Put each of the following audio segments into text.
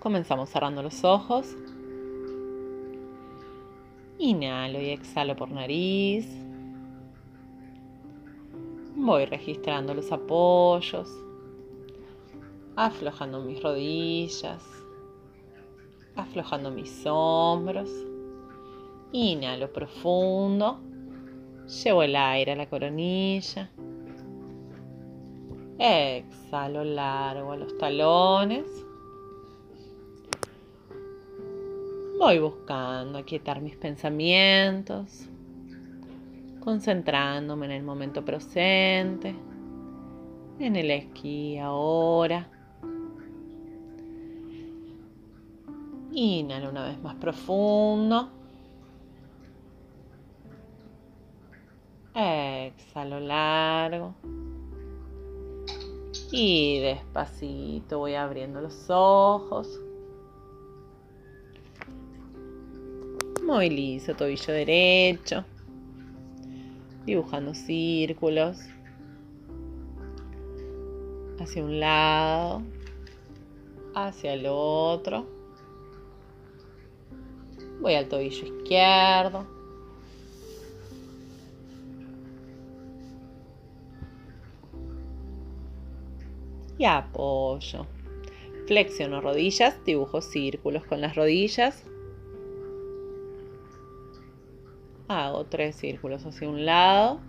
Comenzamos cerrando los ojos. Inhalo y exhalo por nariz. Voy registrando los apoyos, aflojando mis rodillas, aflojando mis hombros. Inhalo profundo. Llevo el aire a la coronilla. Exhalo largo a los talones. Voy buscando aquietar mis pensamientos, concentrándome en el momento presente, en el aquí ahora. Inhalo una vez más profundo. Exhalo largo. Y despacito voy abriendo los ojos. Movilizo tobillo derecho, dibujando círculos hacia un lado, hacia el otro. Voy al tobillo izquierdo. Y apoyo. Flexiono rodillas, dibujo círculos con las rodillas. Hago tres círculos hacia un lado,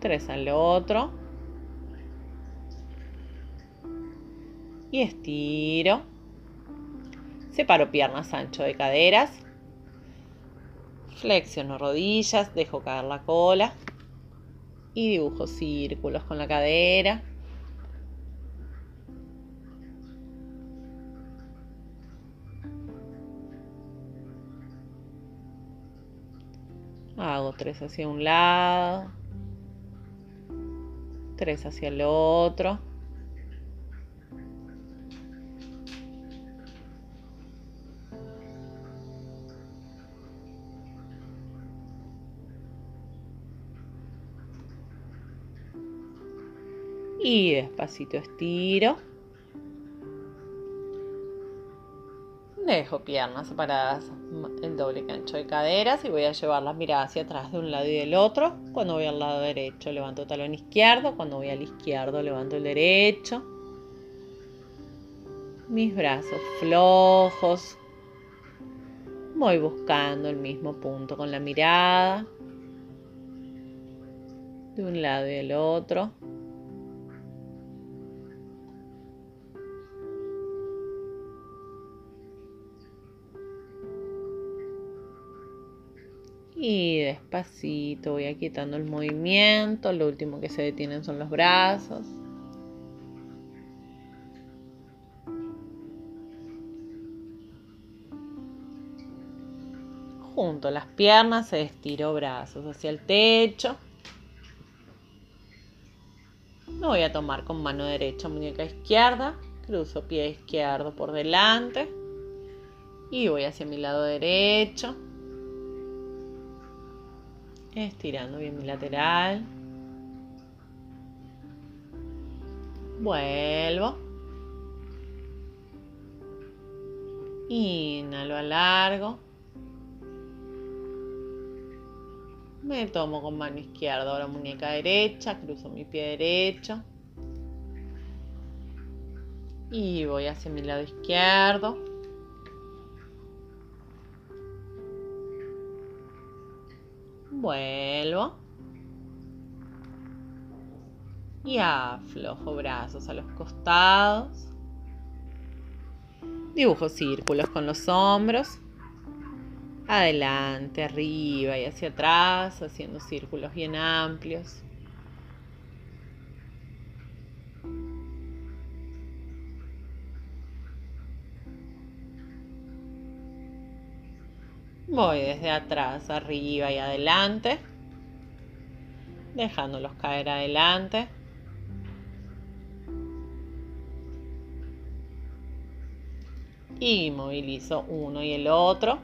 tres al otro y estiro. Separo piernas ancho de caderas. Flexiono rodillas, dejo caer la cola y dibujo círculos con la cadera. Tres hacia un lado, tres hacia el otro. Y despacito estiro. Dejo piernas separadas, el doble cancho de caderas y voy a llevar las miradas hacia atrás de un lado y del otro. Cuando voy al lado derecho levanto el talón izquierdo, cuando voy al izquierdo levanto el derecho. Mis brazos flojos. Voy buscando el mismo punto con la mirada. De un lado y del otro. Y despacito voy aquietando el movimiento. Lo último que se detienen son los brazos. Junto las piernas, se estiró brazos hacia el techo. Me voy a tomar con mano derecha, muñeca izquierda. Cruzo pie izquierdo por delante. Y voy hacia mi lado derecho estirando bien mi lateral. Vuelvo. Inhalo a largo. Me tomo con mano izquierda ahora muñeca derecha, cruzo mi pie derecho. Y voy hacia mi lado izquierdo. Vuelvo. Y aflojo brazos a los costados. Dibujo círculos con los hombros. Adelante, arriba y hacia atrás, haciendo círculos bien amplios. Voy desde atrás, arriba y adelante, dejándolos caer adelante. Y movilizo uno y el otro.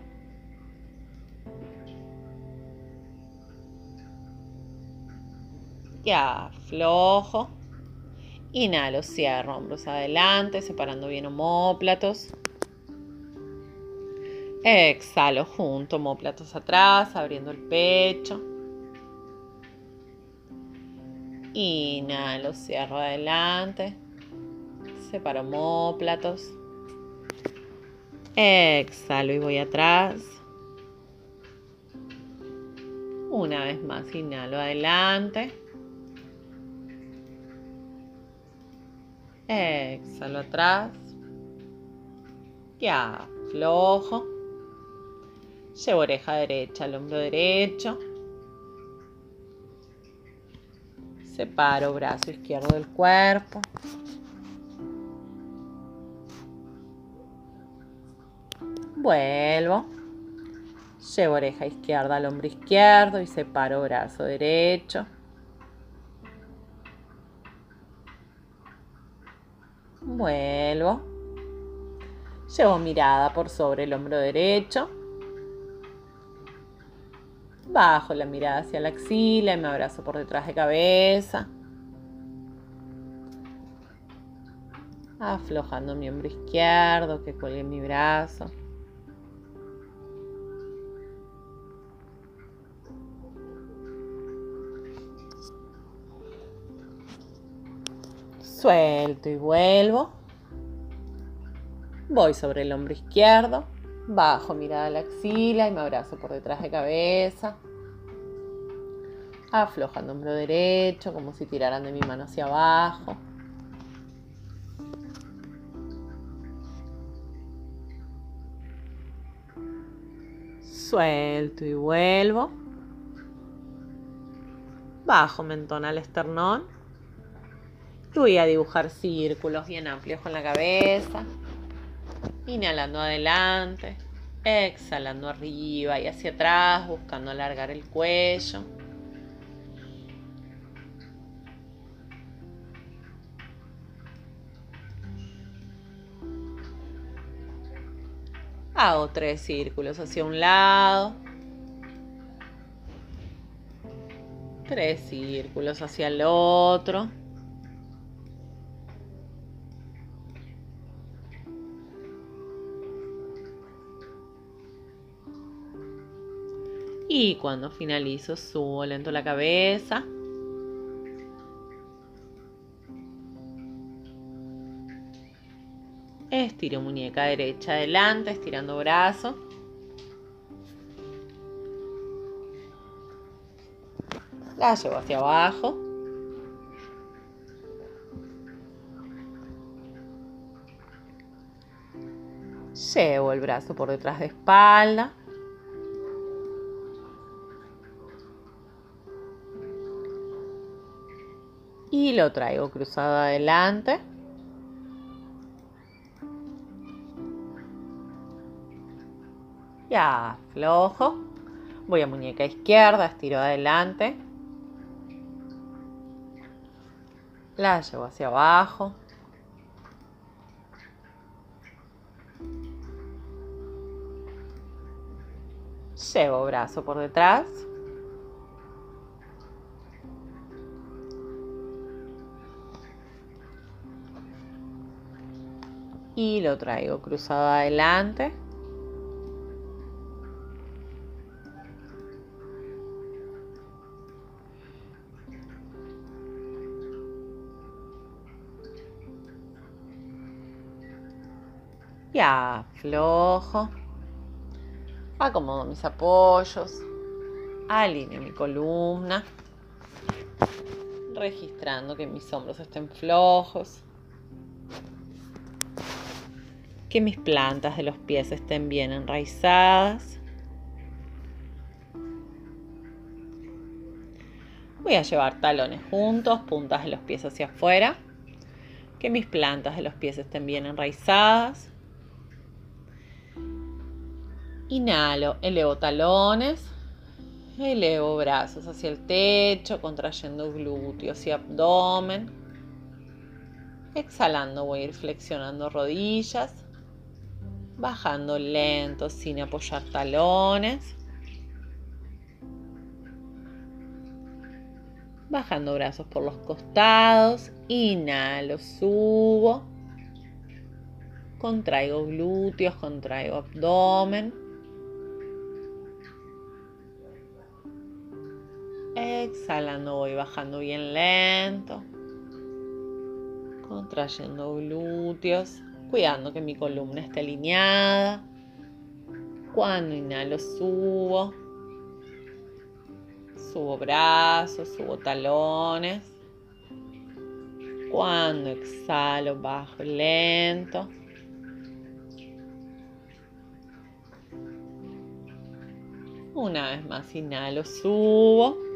Y aflojo. Inhalo, cierro hombros adelante, separando bien homóplatos. Exhalo junto, homóplatos atrás, abriendo el pecho. Inhalo, cierro adelante. Separo homóplatos. Exhalo y voy atrás. Una vez más, inhalo adelante. Exhalo atrás. Y aflojo. Llevo oreja derecha al hombro derecho. Separo brazo izquierdo del cuerpo. Vuelvo. Llevo oreja izquierda al hombro izquierdo y separo brazo derecho. Vuelvo. Llevo mirada por sobre el hombro derecho. Bajo la mirada hacia la axila y me abrazo por detrás de cabeza. Aflojando mi hombro izquierdo que cuelgue mi brazo. Suelto y vuelvo. Voy sobre el hombro izquierdo. Bajo mirada a la axila y me abrazo por detrás de cabeza. Aflojando hombro derecho, como si tiraran de mi mano hacia abajo. Suelto y vuelvo. Bajo mentón al esternón voy a dibujar círculos bien amplios con la cabeza. Inhalando adelante, exhalando arriba y hacia atrás, buscando alargar el cuello. Hago tres círculos hacia un lado. Tres círculos hacia el otro. Y cuando finalizo, subo lento la cabeza. Estiro muñeca derecha adelante, estirando brazo. La llevo hacia abajo. Llevo el brazo por detrás de espalda. Y lo traigo cruzado adelante. Ya, flojo. Voy a muñeca izquierda, estiro adelante. La llevo hacia abajo. Llevo brazo por detrás. Y lo traigo cruzado adelante. Y aflojo. Acomodo mis apoyos. Alineo mi columna. Registrando que mis hombros estén flojos que mis plantas de los pies estén bien enraizadas. Voy a llevar talones juntos, puntas de los pies hacia afuera. Que mis plantas de los pies estén bien enraizadas. Inhalo, elevo talones. Elevo brazos hacia el techo, contrayendo glúteos y abdomen. Exhalando voy a ir flexionando rodillas bajando lento sin apoyar talones. Bajando brazos por los costados. Inhalo, subo. Contraigo glúteos, contraigo abdomen. Exhalando voy bajando bien lento. Contrayendo glúteos. Cuidando que mi columna esté alineada. Cuando inhalo subo. Subo brazos, subo talones. Cuando exhalo bajo lento. Una vez más inhalo, subo.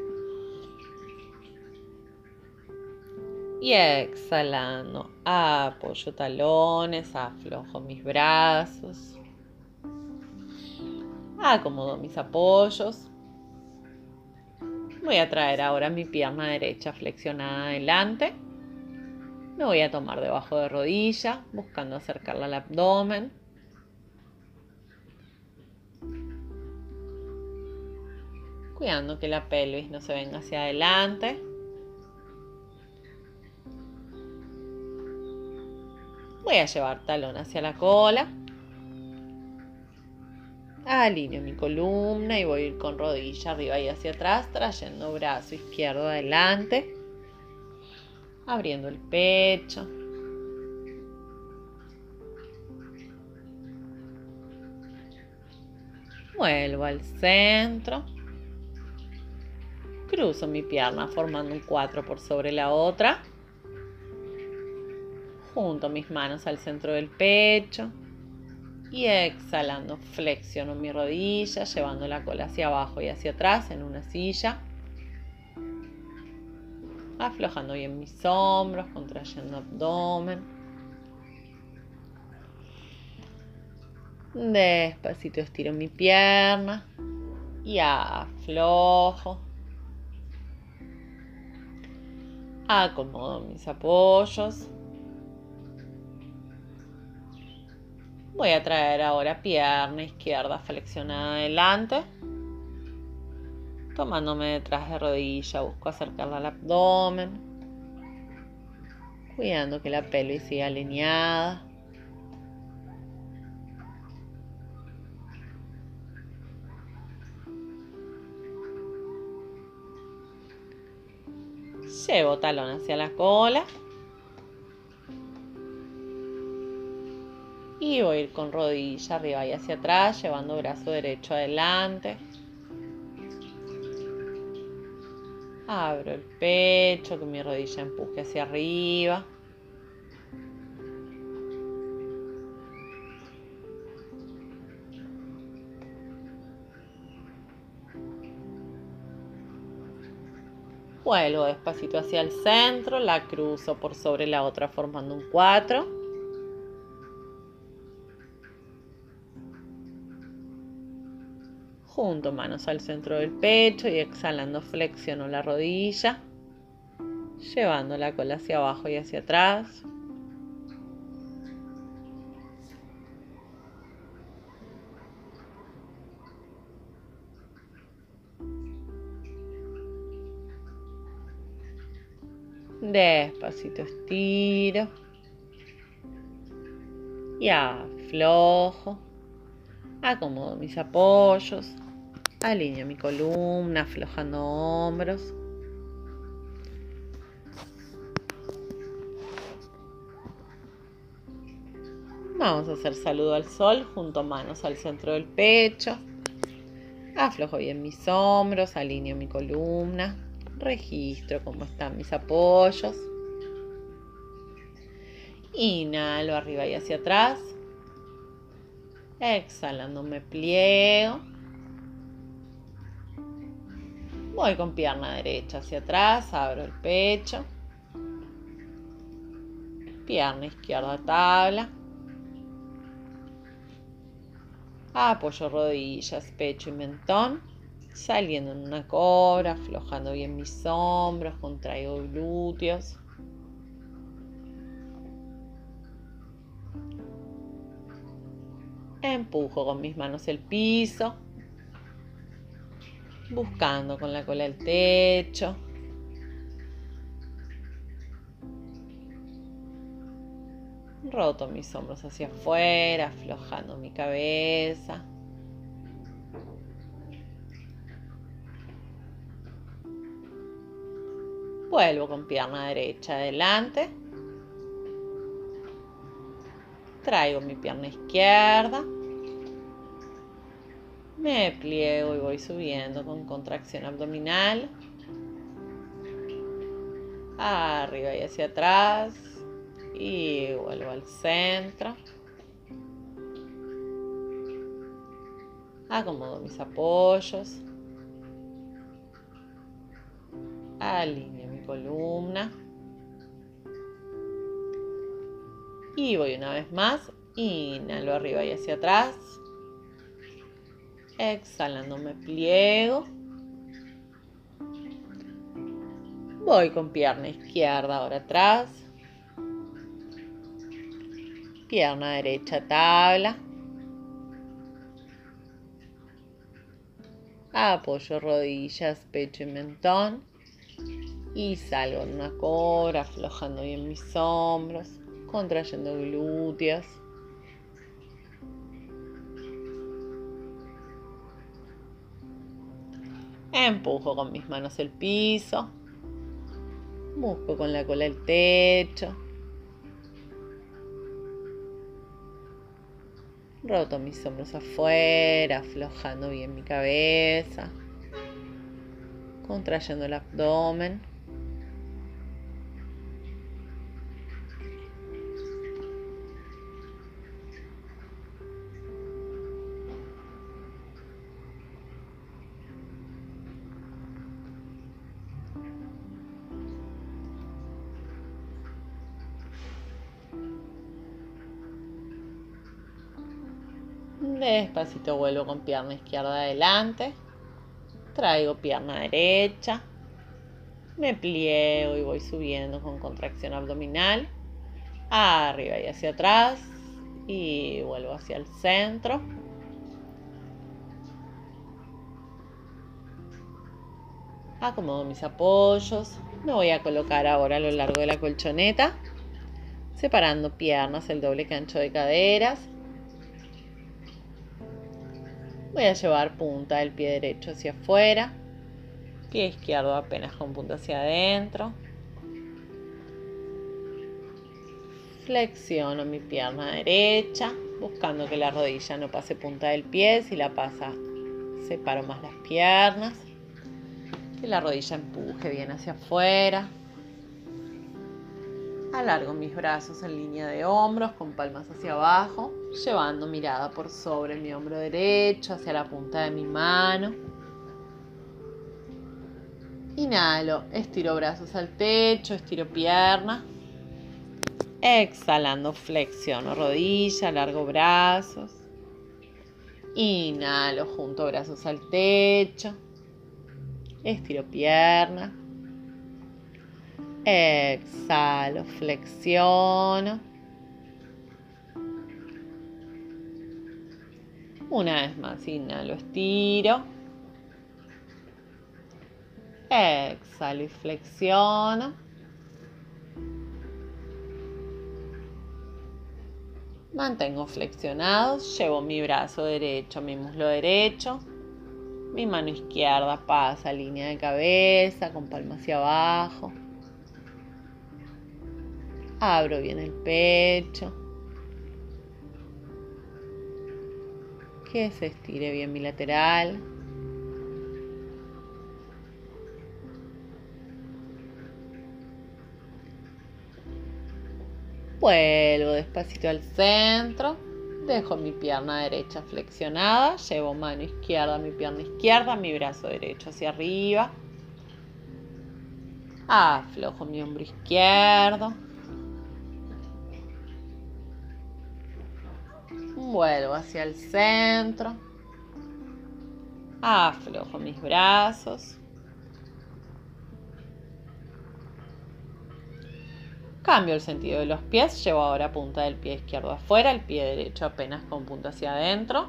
Y exhalando, apoyo talones, aflojo mis brazos. Acomodo mis apoyos. Voy a traer ahora mi pierna derecha flexionada adelante. Me voy a tomar debajo de rodilla, buscando acercarla al abdomen. Cuidando que la pelvis no se venga hacia adelante. Voy a llevar talón hacia la cola. Alineo mi columna y voy a ir con rodilla arriba y hacia atrás, trayendo brazo izquierdo adelante. Abriendo el pecho. Vuelvo al centro. Cruzo mi pierna formando un 4 por sobre la otra. Junto mis manos al centro del pecho. Y exhalando, flexiono mi rodilla, llevando la cola hacia abajo y hacia atrás en una silla. Aflojando bien mis hombros, contrayendo abdomen. Despacito estiro mi pierna y aflojo. Acomodo mis apoyos. Voy a traer ahora pierna izquierda flexionada adelante. Tomándome detrás de rodilla, busco acercarla al abdomen. Cuidando que la pelvis siga alineada. Llevo talón hacia la cola. Y voy a ir con rodilla arriba y hacia atrás, llevando brazo derecho adelante. Abro el pecho, que mi rodilla empuje hacia arriba. Vuelvo despacito hacia el centro, la cruzo por sobre la otra formando un 4. Junto manos al centro del pecho y exhalando flexiono la rodilla, llevando la cola hacia abajo y hacia atrás. Despacito estiro. Y aflojo. Acomodo mis apoyos. Alineo mi columna, aflojando hombros. Vamos a hacer saludo al sol junto manos al centro del pecho. Aflojo bien mis hombros, alineo mi columna registro cómo están mis apoyos. Inhalo arriba y hacia atrás. Exhalando me pliego. Voy con pierna derecha hacia atrás, abro el pecho. Pierna izquierda tabla. Apoyo rodillas, pecho y mentón saliendo en una cobra, aflojando bien mis hombros, contraigo glúteos. Empujo con mis manos el piso, buscando con la cola el techo. Roto mis hombros hacia afuera, aflojando mi cabeza. Vuelvo con pierna derecha adelante. Traigo mi pierna izquierda. Me pliego y voy subiendo con contracción abdominal. Arriba y hacia atrás. Y vuelvo al centro. Acomodo mis apoyos. Alineo mi columna. Y voy una vez más. Inhalo arriba y hacia atrás. Exhalando me pliego. Voy con pierna izquierda ahora atrás. Pierna derecha tabla. Apoyo rodillas, pecho y mentón. Y salgo en una cobra, aflojando bien mis hombros, contrayendo glúteos. Empujo con mis manos el piso. Busco con la cola el techo. Roto mis hombros afuera, aflojando bien mi cabeza. Contrayendo el abdomen. Despacito vuelvo con pierna izquierda adelante. Traigo pierna derecha. Me pliego y voy subiendo con contracción abdominal. Arriba y hacia atrás. Y vuelvo hacia el centro. Acomodo mis apoyos. Me voy a colocar ahora a lo largo de la colchoneta. Separando piernas, el doble cancho de caderas Voy a llevar punta del pie derecho hacia afuera, pie izquierdo apenas con punta hacia adentro. Flexiono mi pierna derecha, buscando que la rodilla no pase punta del pie. Si la pasa, separo más las piernas. Que la rodilla empuje bien hacia afuera. Alargo mis brazos en línea de hombros con palmas hacia abajo, llevando mirada por sobre mi hombro derecho hacia la punta de mi mano. Inhalo, estiro brazos al techo, estiro pierna. Exhalando, flexiono rodilla, largo brazos. Inhalo, junto brazos al techo. Estiro pierna. Exhalo, flexiono. Una vez más, inhalo, estiro. Exhalo y flexiono. Mantengo flexionados, llevo mi brazo derecho, mi muslo derecho. Mi mano izquierda pasa línea de cabeza con palma hacia abajo. Abro bien el pecho. Que se estire bien mi lateral. Vuelvo despacito al centro. Dejo mi pierna derecha flexionada. Llevo mano izquierda, mi pierna izquierda, mi brazo derecho hacia arriba. Aflojo mi hombro izquierdo. Vuelvo hacia el centro. Aflojo mis brazos. Cambio el sentido de los pies. Llevo ahora punta del pie izquierdo afuera, el pie derecho apenas con punta hacia adentro.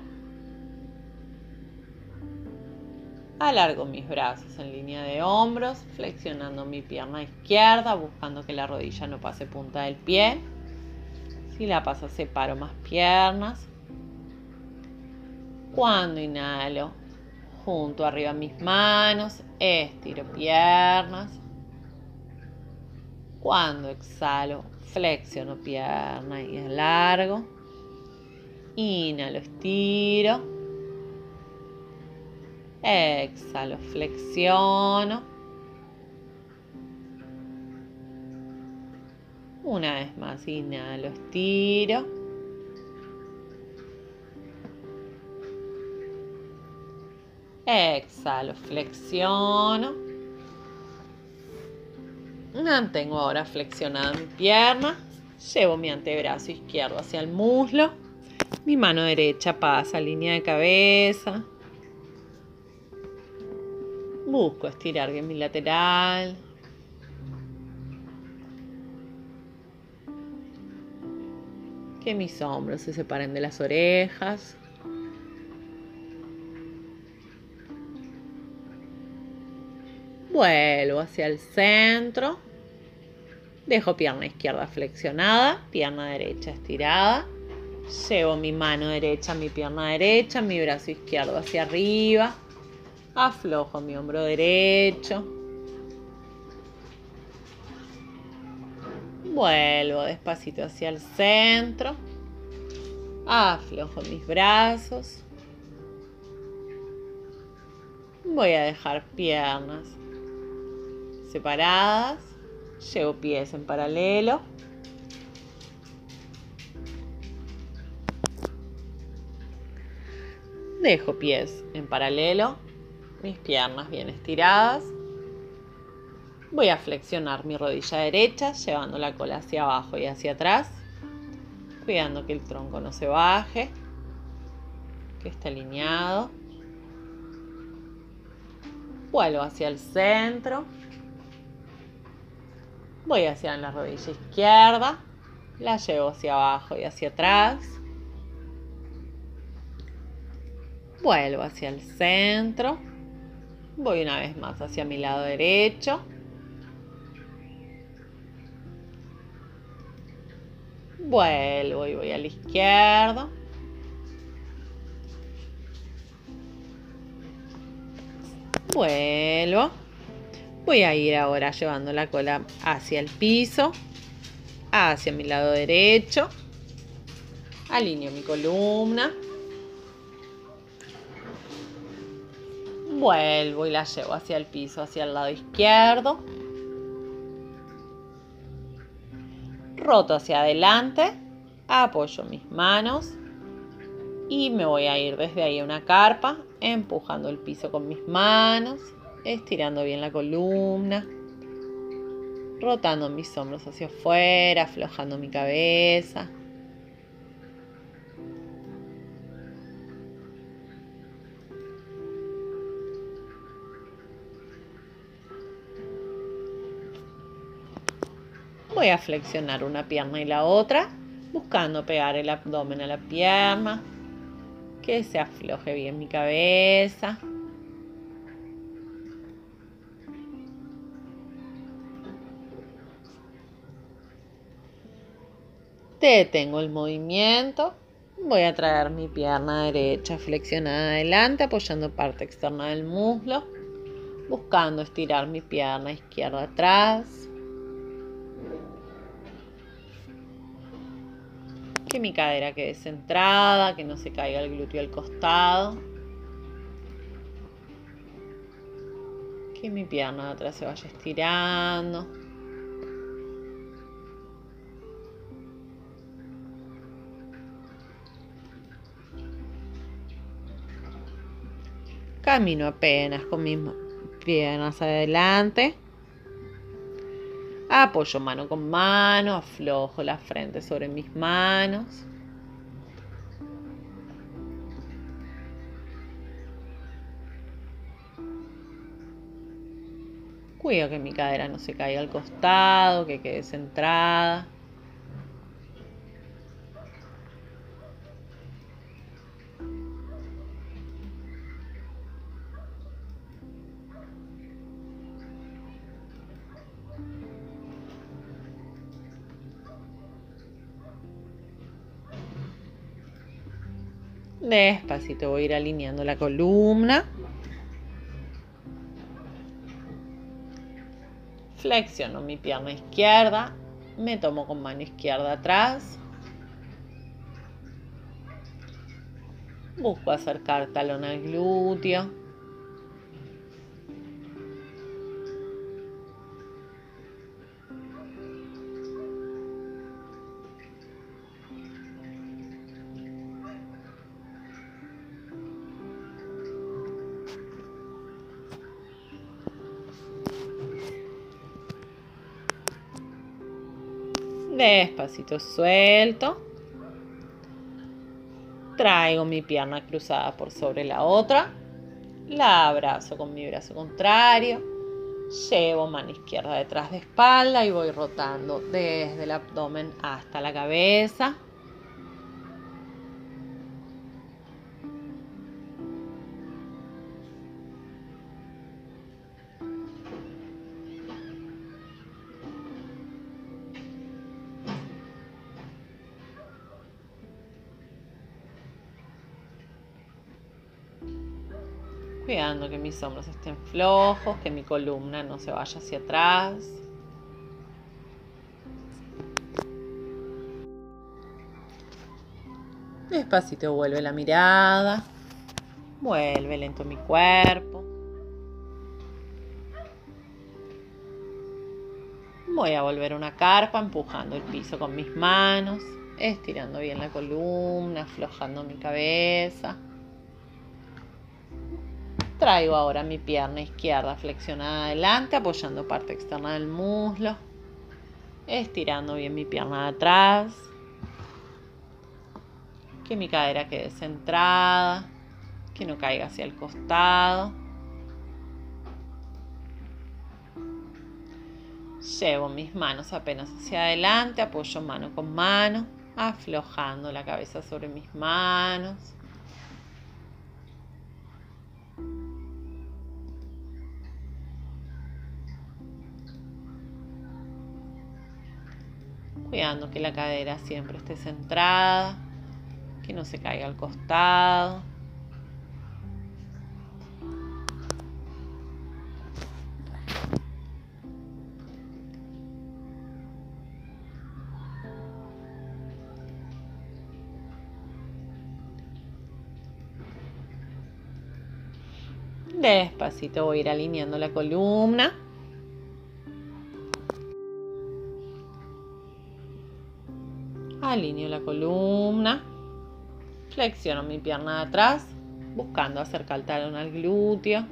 Alargo mis brazos en línea de hombros, flexionando mi pierna izquierda, buscando que la rodilla no pase punta del pie Si la paso, separo más piernas. Cuando inhalo, junto arriba mis manos, estiro piernas. Cuando exhalo, flexiono pierna y alargo. Inhalo, estiro. Exhalo, flexiono. Una vez más, inhalo, estiro. Exhalo, flexiono. Mantengo ahora flexionada mi pierna. Llevo mi antebrazo izquierdo hacia el muslo. Mi mano derecha pasa línea de cabeza. Busco estirar bien mi lateral. Que mis hombros se separen de las orejas. Vuelvo hacia el centro. Dejo pierna izquierda flexionada, pierna derecha estirada. Llevo mi mano derecha, mi pierna derecha, mi brazo izquierdo hacia arriba. Aflojo mi hombro derecho. Vuelvo despacito hacia el centro. Aflojo mis brazos. Voy a dejar piernas separadas. Llevo pies en paralelo. Dejo pies en paralelo, mis piernas bien estiradas. Voy a flexionar mi rodilla derecha, llevando la cola hacia abajo y hacia atrás, cuidando que el tronco no se baje, que esté alineado. Vuelvo hacia el centro. Voy hacia la rodilla izquierda, la llevo hacia abajo y hacia atrás. Vuelvo hacia el centro. Voy una vez más hacia mi lado derecho. Vuelvo y voy al izquierdo. Vuelvo. Voy a ir ahora llevando la cola hacia el piso, hacia mi lado derecho. Alineo mi columna. Vuelvo y la llevo hacia el piso, hacia el lado izquierdo. Roto hacia adelante. Apoyo mis manos. Y me voy a ir desde ahí a una carpa, empujando el piso con mis manos estirando bien la columna, rotando mis hombros hacia afuera, aflojando mi cabeza. Voy a flexionar una pierna y la otra, buscando pegar el abdomen a la pierna, que se afloje bien mi cabeza. Detengo el movimiento. Voy a traer mi pierna derecha flexionada adelante, apoyando parte externa del muslo, buscando estirar mi pierna izquierda atrás. Que mi cadera quede centrada, que no se caiga el glúteo al costado. Que mi pierna de atrás se vaya estirando. Camino apenas con mis piernas adelante. Apoyo mano con mano, aflojo la frente sobre mis manos. Cuido que mi cadera no se caiga al costado, que quede centrada. Despacito voy a ir alineando la columna. Flexiono mi pierna izquierda. Me tomo con mano izquierda atrás. Busco acercar talón al glúteo. Suelto. Traigo mi pierna cruzada por sobre la otra. La abrazo con mi brazo contrario. Llevo mano izquierda detrás de espalda y voy rotando desde el abdomen hasta la cabeza. Mis hombros estén flojos, que mi columna no se vaya hacia atrás. Despacito vuelve la mirada. Vuelve lento mi cuerpo. Voy a volver una carpa empujando el piso con mis manos, estirando bien la columna, aflojando mi cabeza. Traigo ahora mi pierna izquierda flexionada adelante, apoyando parte externa del muslo. Estirando bien mi pierna de atrás. Que mi cadera quede centrada. Que no caiga hacia el costado. Llevo mis manos apenas hacia adelante, apoyo mano con mano, aflojando la cabeza sobre mis manos. Cuidando que la cadera siempre esté centrada, que no se caiga al costado. Despacito voy a ir alineando la columna. Alineo la columna. Flexiono mi pierna de atrás, buscando acercar el talón al glúteo.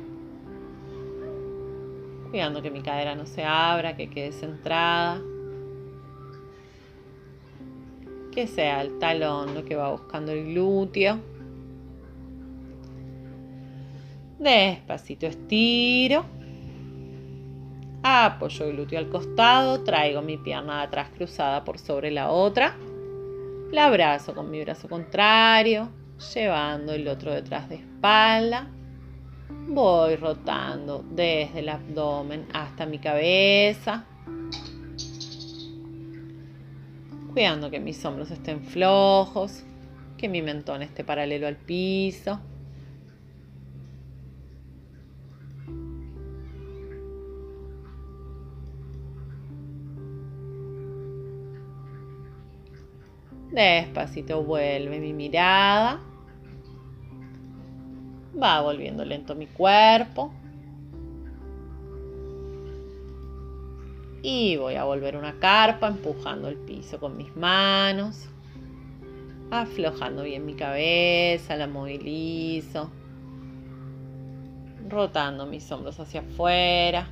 Cuidando que mi cadera no se abra, que quede centrada. Que sea el talón lo que va buscando el glúteo. Despacito estiro. Apoyo el glúteo al costado, traigo mi pierna de atrás cruzada por sobre la otra. La abrazo con mi brazo contrario, llevando el otro detrás de espalda. Voy rotando desde el abdomen hasta mi cabeza. Cuidando que mis hombros estén flojos, que mi mentón esté paralelo al piso. Despacito vuelve mi mirada. Va volviendo lento mi cuerpo. Y voy a volver una carpa empujando el piso con mis manos. Aflojando bien mi cabeza, la movilizo. Rotando mis hombros hacia afuera.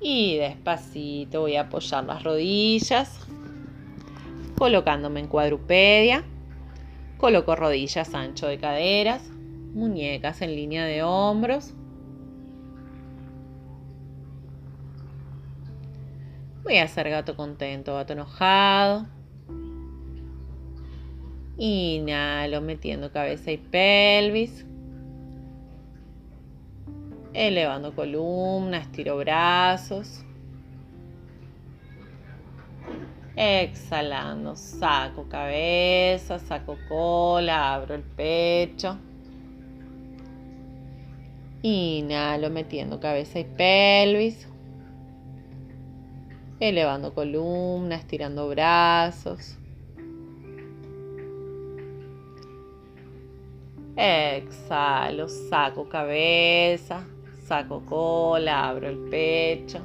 Y despacito voy a apoyar las rodillas, colocándome en cuadrupedia. Coloco rodillas ancho de caderas, muñecas en línea de hombros. Voy a hacer gato contento, gato enojado. Inhalo metiendo cabeza y pelvis. Elevando columna, estiro brazos. Exhalando, saco cabeza, saco cola, abro el pecho. Inhalo metiendo cabeza y pelvis. Elevando columna, estirando brazos. Exhalo, saco cabeza, saco cola, abro el pecho.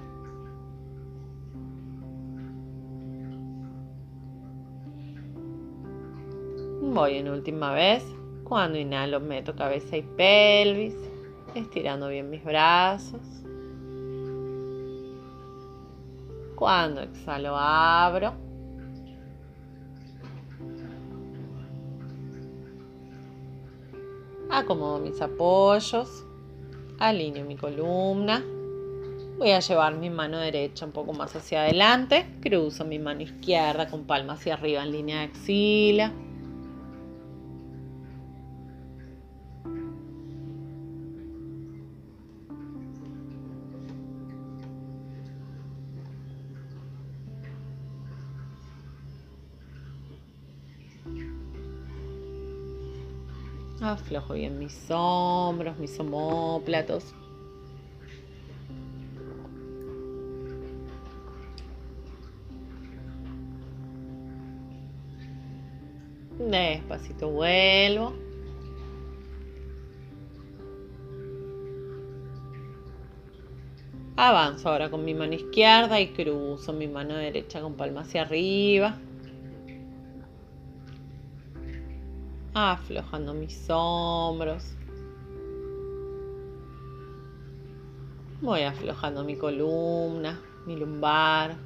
Voy en última vez. Cuando inhalo meto cabeza y pelvis, estirando bien mis brazos. Cuando exhalo abro. Acomodo mis apoyos. Alineo mi columna. Voy a llevar mi mano derecha un poco más hacia adelante. Cruzo mi mano izquierda con palma hacia arriba en línea de axila. Aflojo bien mis hombros, mis homóplatos. Despacito vuelvo. Avanzo ahora con mi mano izquierda y cruzo mi mano derecha con palma hacia arriba. Aflojando mis hombros. Voy aflojando mi columna, mi lumbar.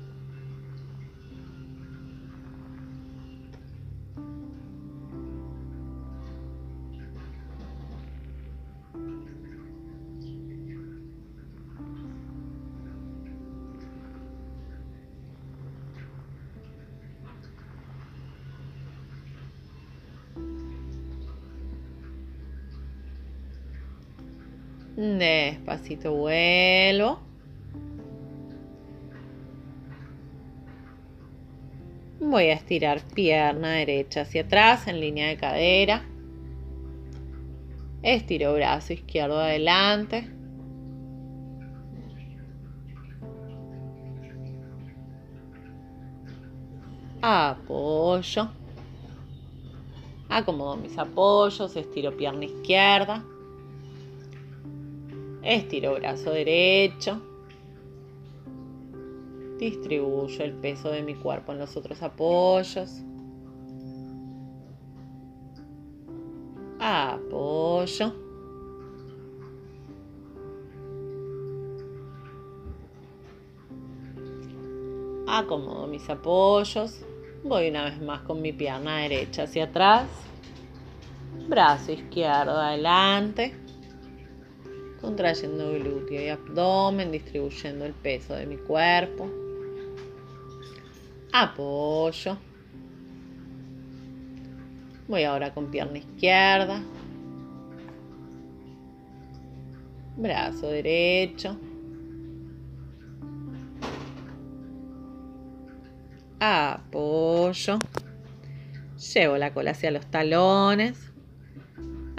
Vuelvo. Voy a estirar pierna derecha hacia atrás en línea de cadera. Estiro brazo izquierdo adelante. Apoyo. Acomodo mis apoyos, estiro pierna izquierda. Estiro brazo derecho. Distribuyo el peso de mi cuerpo en los otros apoyos. Apoyo. Acomodo mis apoyos. Voy una vez más con mi pierna derecha hacia atrás. Brazo izquierdo adelante contrayendo glúteo y abdomen, distribuyendo el peso de mi cuerpo. Apoyo. Voy ahora con pierna izquierda. Brazo derecho. Apoyo. Llevo la cola hacia los talones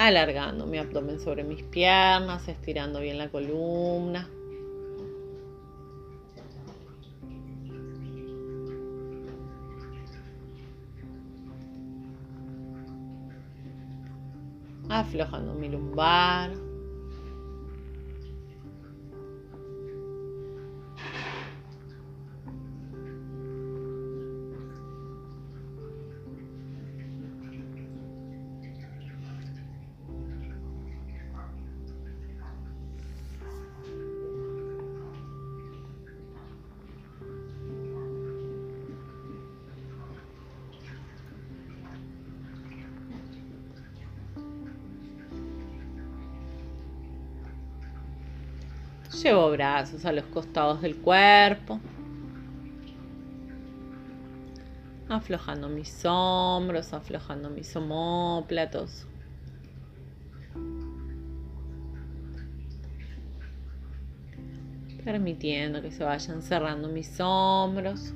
alargando mi abdomen sobre mis piernas, estirando bien la columna. Aflojando mi lumbar. Brazos a los costados del cuerpo. Aflojando mis hombros, aflojando mis homóplatos. permitiendo que se vayan cerrando mis hombros.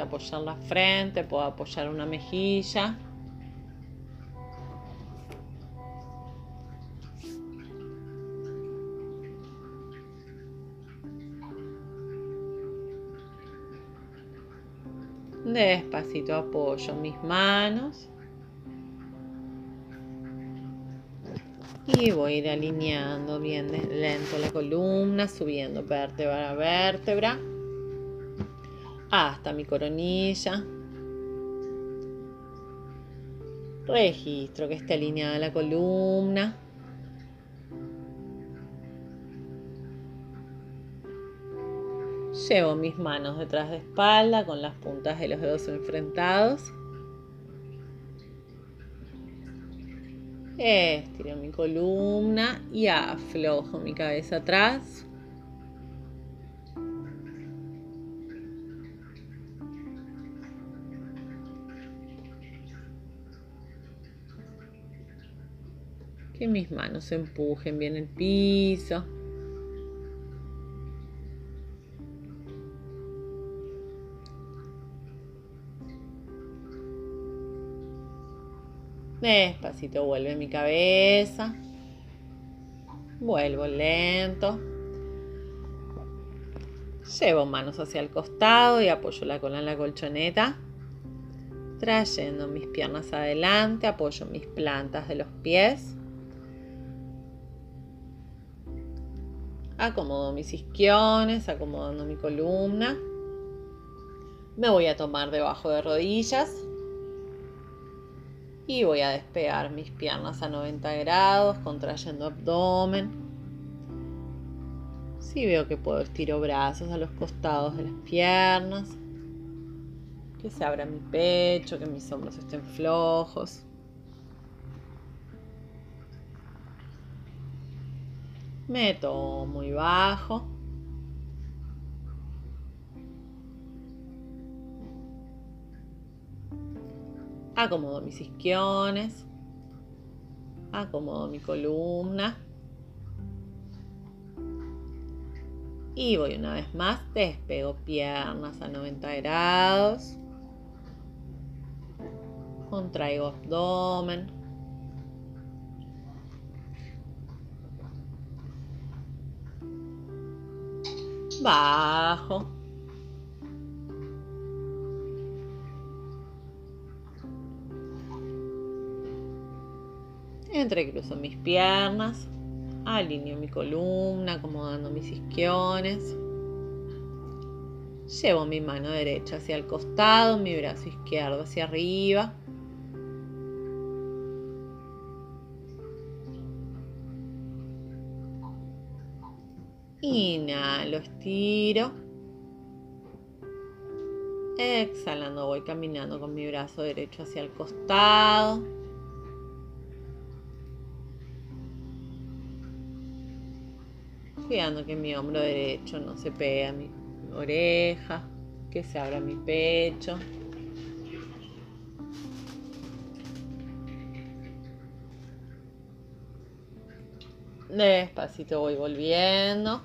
Apoyar la frente, puedo apoyar una mejilla. Despacito apoyo mis manos. Y voy a ir alineando bien lento la columna, subiendo vértebra a vértebra hasta mi coronilla. Registro que esté alineada la columna. Llevo mis manos detrás de espalda con las puntas de los dedos enfrentados. Estiro mi columna y aflojo mi cabeza atrás. Que mis manos empujen bien el piso. Despacito vuelve mi cabeza. Vuelvo lento. Llevo manos hacia el costado y apoyo la cola en la colchoneta. Trayendo mis piernas adelante, apoyo mis plantas de los pies. Acomodo mis isquiones, acomodando mi columna. Me voy a tomar debajo de rodillas. Y voy a despegar mis piernas a 90 grados, contrayendo abdomen. Si veo que puedo, estiro brazos a los costados de las piernas. Que se abra mi pecho, que mis hombros estén flojos. Meto muy bajo. Acomodo mis isquiones. Acomodo mi columna. Y voy una vez más, despego piernas a 90 grados. Contraigo abdomen. Bajo. Entrecruzo mis piernas, alineo mi columna, acomodando mis isquiones. Llevo mi mano derecha hacia el costado, mi brazo izquierdo hacia arriba. Inhalo, estiro. Exhalando, voy caminando con mi brazo derecho hacia el costado. Cuidando que mi hombro derecho no se pegue a mi oreja, que se abra mi pecho. Despacito voy volviendo.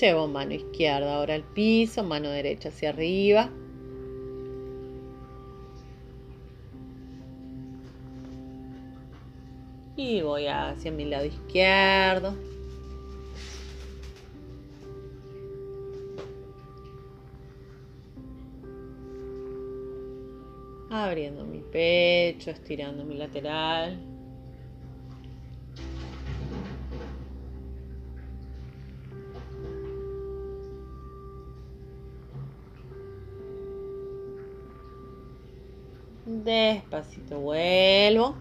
Llevo mano izquierda ahora al piso, mano derecha hacia arriba. Y voy hacia mi lado izquierdo. Abriendo mi pecho, estirando mi lateral. Despacito vuelvo.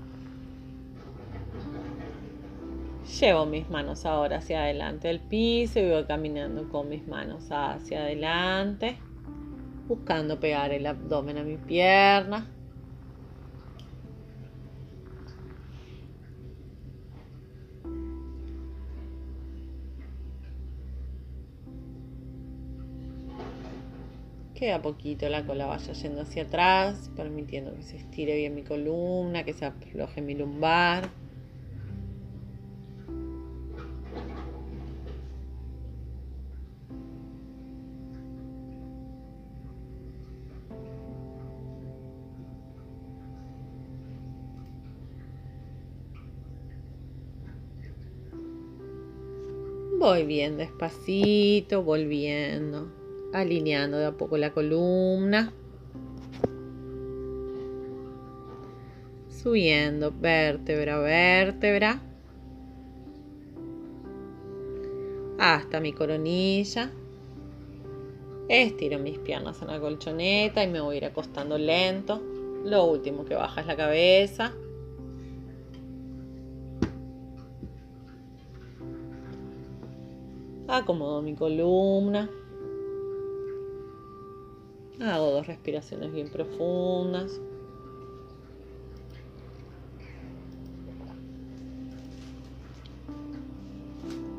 Llevo mis manos ahora hacia adelante del piso y voy caminando con mis manos hacia adelante, buscando pegar el abdomen a mi pierna. Que a poquito la cola vaya yendo hacia atrás, permitiendo que se estire bien mi columna, que se afloje mi lumbar. Voy bien despacito, volviendo, alineando de a poco la columna. Subiendo vértebra a vértebra. Hasta mi coronilla. Estiro mis piernas en la colchoneta y me voy a ir acostando lento. Lo último que baja es la cabeza. Acomodo mi columna. Hago dos respiraciones bien profundas.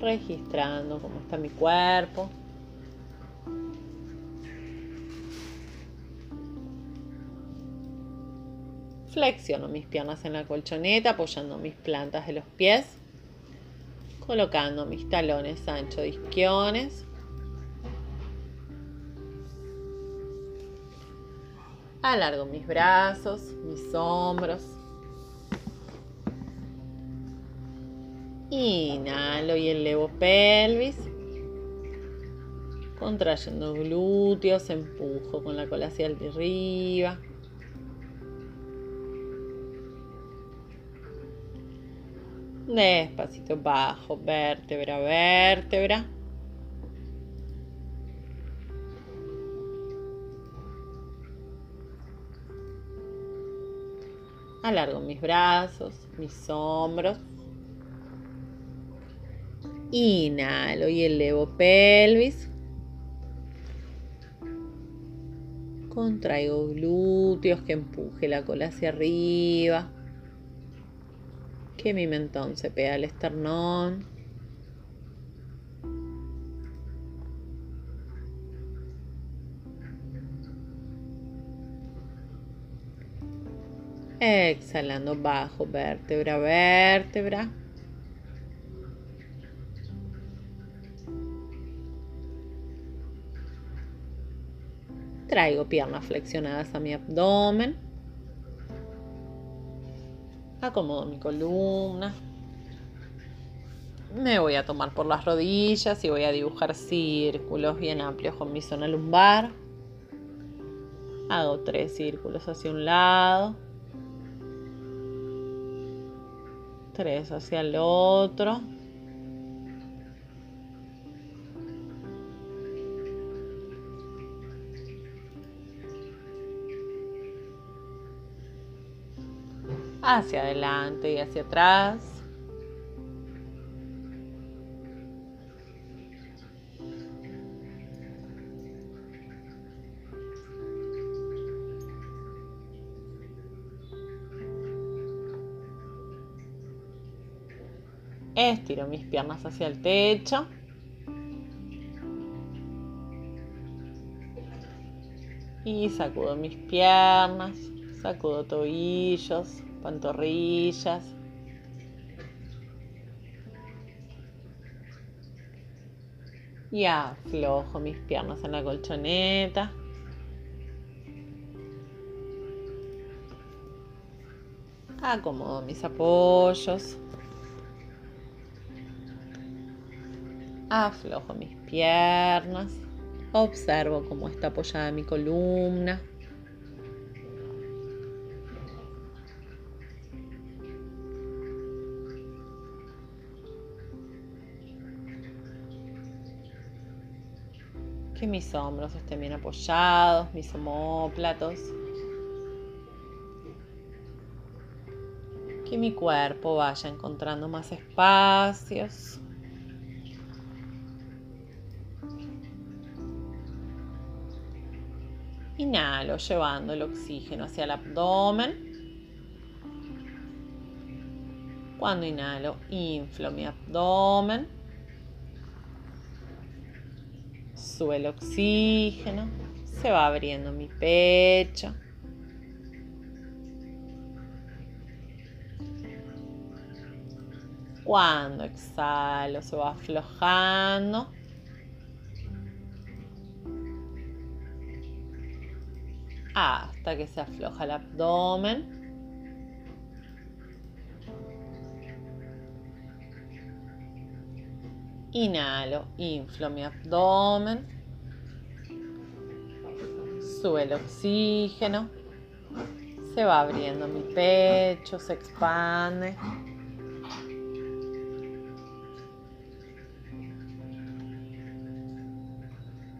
Registrando cómo está mi cuerpo. Flexiono mis piernas en la colchoneta apoyando mis plantas de los pies colocando mis talones ancho de isquiones. Alargo mis brazos, mis hombros. Inhalo y elevo pelvis. Contrayendo glúteos, empujo con la cola hacia arriba. Despacito bajo, vértebra, vértebra. Alargo mis brazos, mis hombros. Inhalo y elevo pelvis. Contraigo glúteos que empuje la cola hacia arriba que mi mentón se pega al esternón. Exhalando bajo, vértebra, vértebra. Traigo piernas flexionadas a mi abdomen acomodo mi columna. Me voy a tomar por las rodillas y voy a dibujar círculos bien amplios con mi zona lumbar. Hago tres círculos hacia un lado. Tres hacia el otro. Hacia adelante y hacia atrás. Estiro mis piernas hacia el techo. Y sacudo mis piernas, sacudo tobillos, pantorrillas. Y aflojo mis piernas en la colchoneta. Acomodo mis apoyos. Aflojo mis piernas. Observo cómo está apoyada mi columna. Que mis hombros estén bien apoyados, mis homóplatos. Que mi cuerpo vaya encontrando más espacios. Inhalo llevando el oxígeno hacia el abdomen. Cuando inhalo, inflo mi abdomen. Sube el oxígeno, se va abriendo mi pecho. Cuando exhalo se va aflojando. Hasta que se afloja el abdomen. Inhalo, inflo mi abdomen. Sube el oxígeno. Se va abriendo mi pecho, se expande.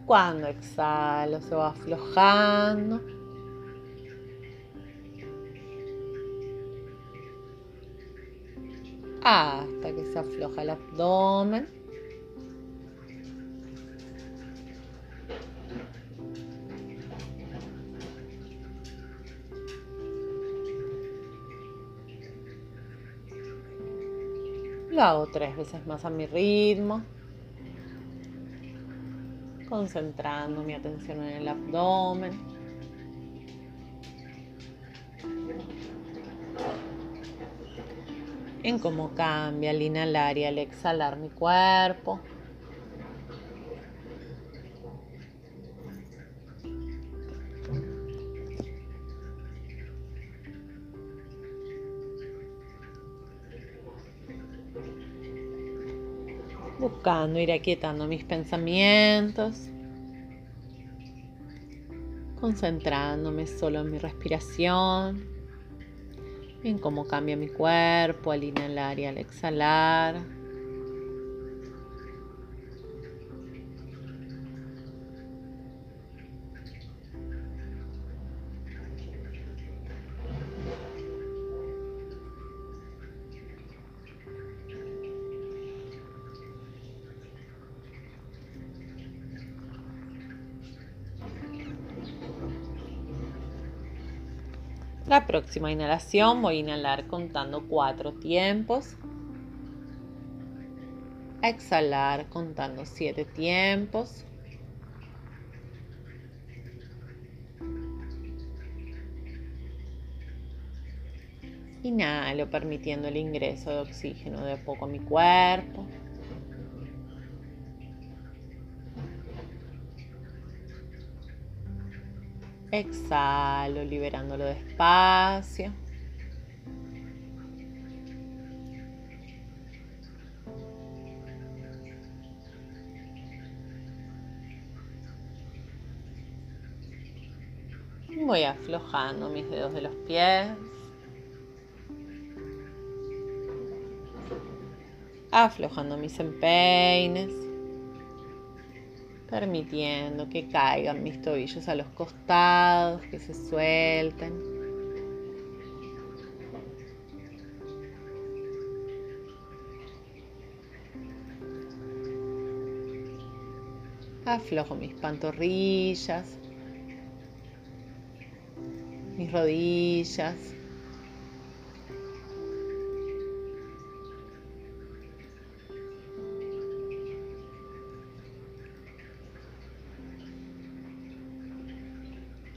Cuando exhalo se va aflojando. Hasta que se afloja el abdomen. Lo tres veces más a mi ritmo concentrando mi atención en el abdomen. En cómo cambia al inhalar y al exhalar mi cuerpo. Buscando ir aquietando mis pensamientos, concentrándome solo en mi respiración, en cómo cambia mi cuerpo al inhalar y al exhalar. La próxima inhalación voy a inhalar contando cuatro tiempos. exhalar contando siete tiempos. Inhalo permitiendo el ingreso de oxígeno de poco a mi cuerpo. Exhalo, liberándolo despacio. Voy aflojando mis dedos de los pies. Aflojando mis empeines permitiendo que caigan mis tobillos a los costados, que se suelten. Aflojo mis pantorrillas, mis rodillas.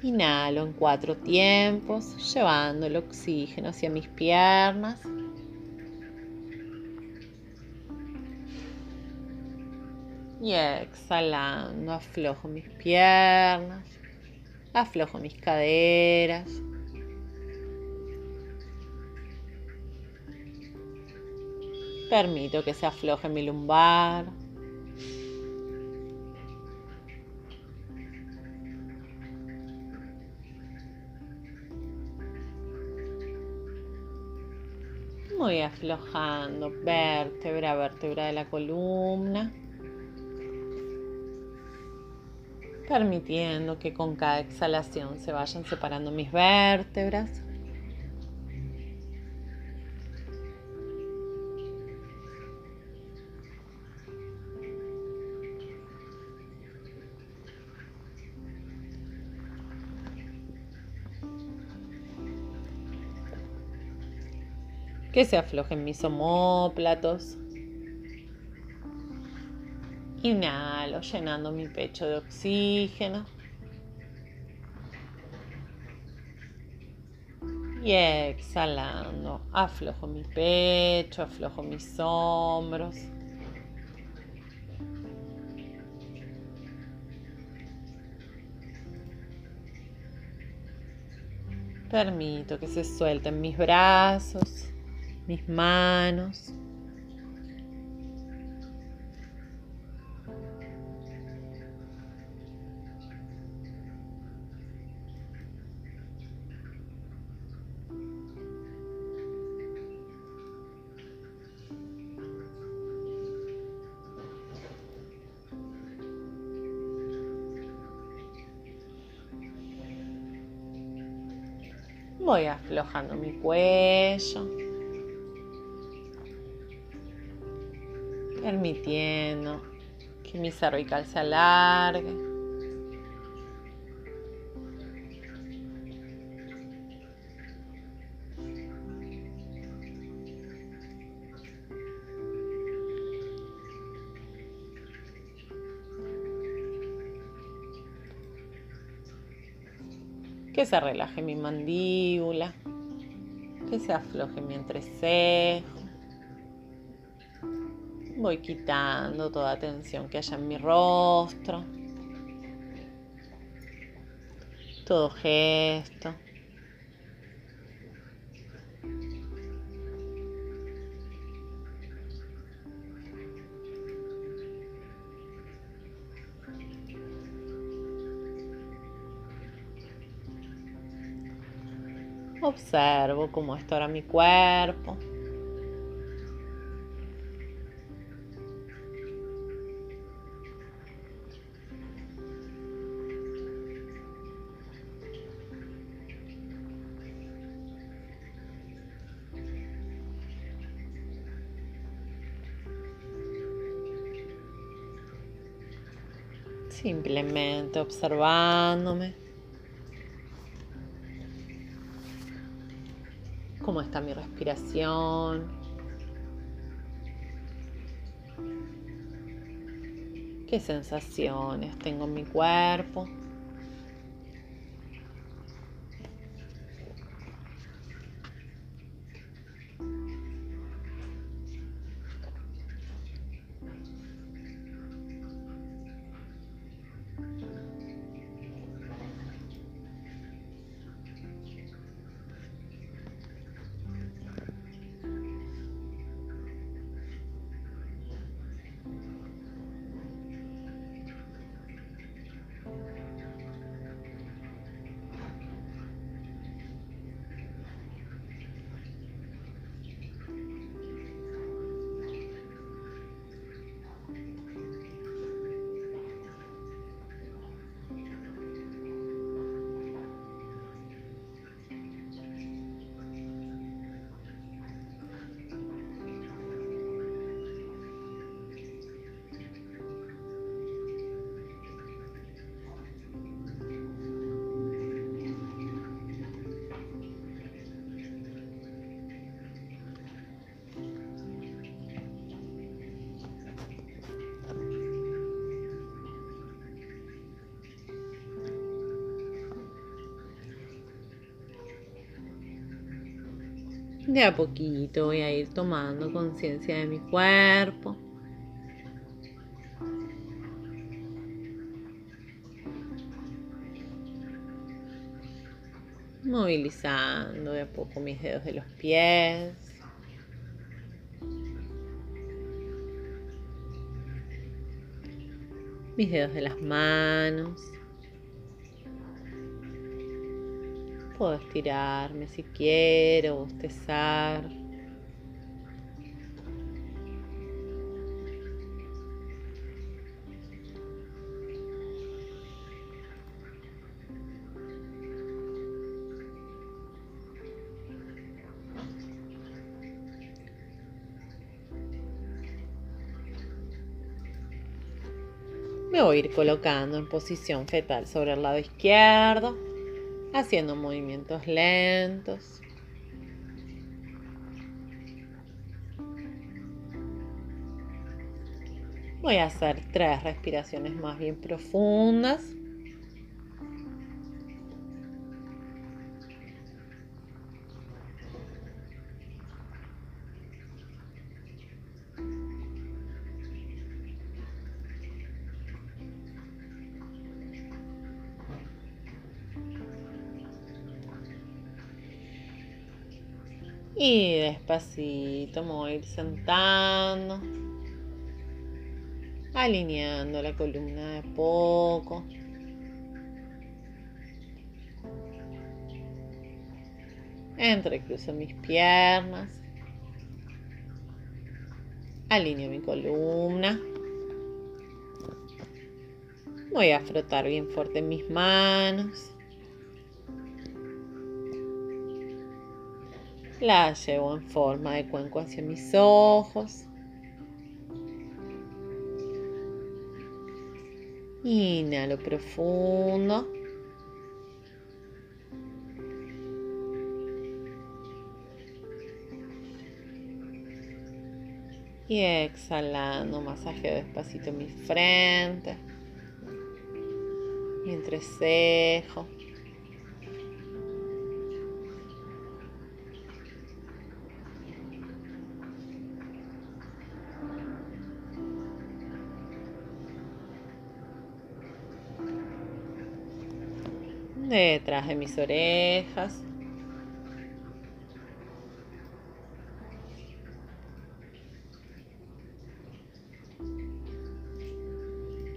Inhalo en cuatro tiempos, llevando el oxígeno hacia mis piernas. Y exhalando, aflojo mis piernas, aflojo mis caderas. Permito que se afloje mi lumbar. Voy aflojando vértebra a vértebra de la columna. Permitiendo que con cada exhalación se vayan separando mis vértebras. que se aflojen mis homóplatos. Inhalo llenando mi pecho de oxígeno. Y exhalando, aflojo mi pecho, aflojo mis hombros. Permito que se suelten mis brazos mis manos. Voy aflojando mi cuello. Permitiendo que mi cervical se alargue. que se relaje mi mandíbula, que se afloje mi entrecejo. Voy quitando toda tensión que haya en mi rostro, todo gesto. Observo cómo está ahora mi cuerpo. Simplemente observándome. cómo está mi respiración. ¿Qué sensaciones tengo en mi cuerpo? De a poquito voy a ir tomando conciencia de mi cuerpo. Movilizando de a poco mis dedos de los pies. Mis dedos de las manos. Puedo estirarme si quiero, bostezar. Me voy a ir colocando en posición fetal sobre el lado izquierdo haciendo movimientos lentos. Voy a hacer tres respiraciones más bien profundas. Y despacito voy a ir sentando, alineando la columna de poco. Entrecruzo mis piernas. Alineo mi columna. Voy a frotar bien fuerte mis manos. La llevo en forma de cuenco hacia mis ojos. Inhalo profundo. Y exhalando, masajeo despacito mi frente, mi entrecejo. Detrás de mis orejas.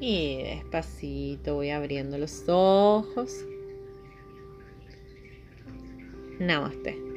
Y despacito voy abriendo los ojos. Namaste.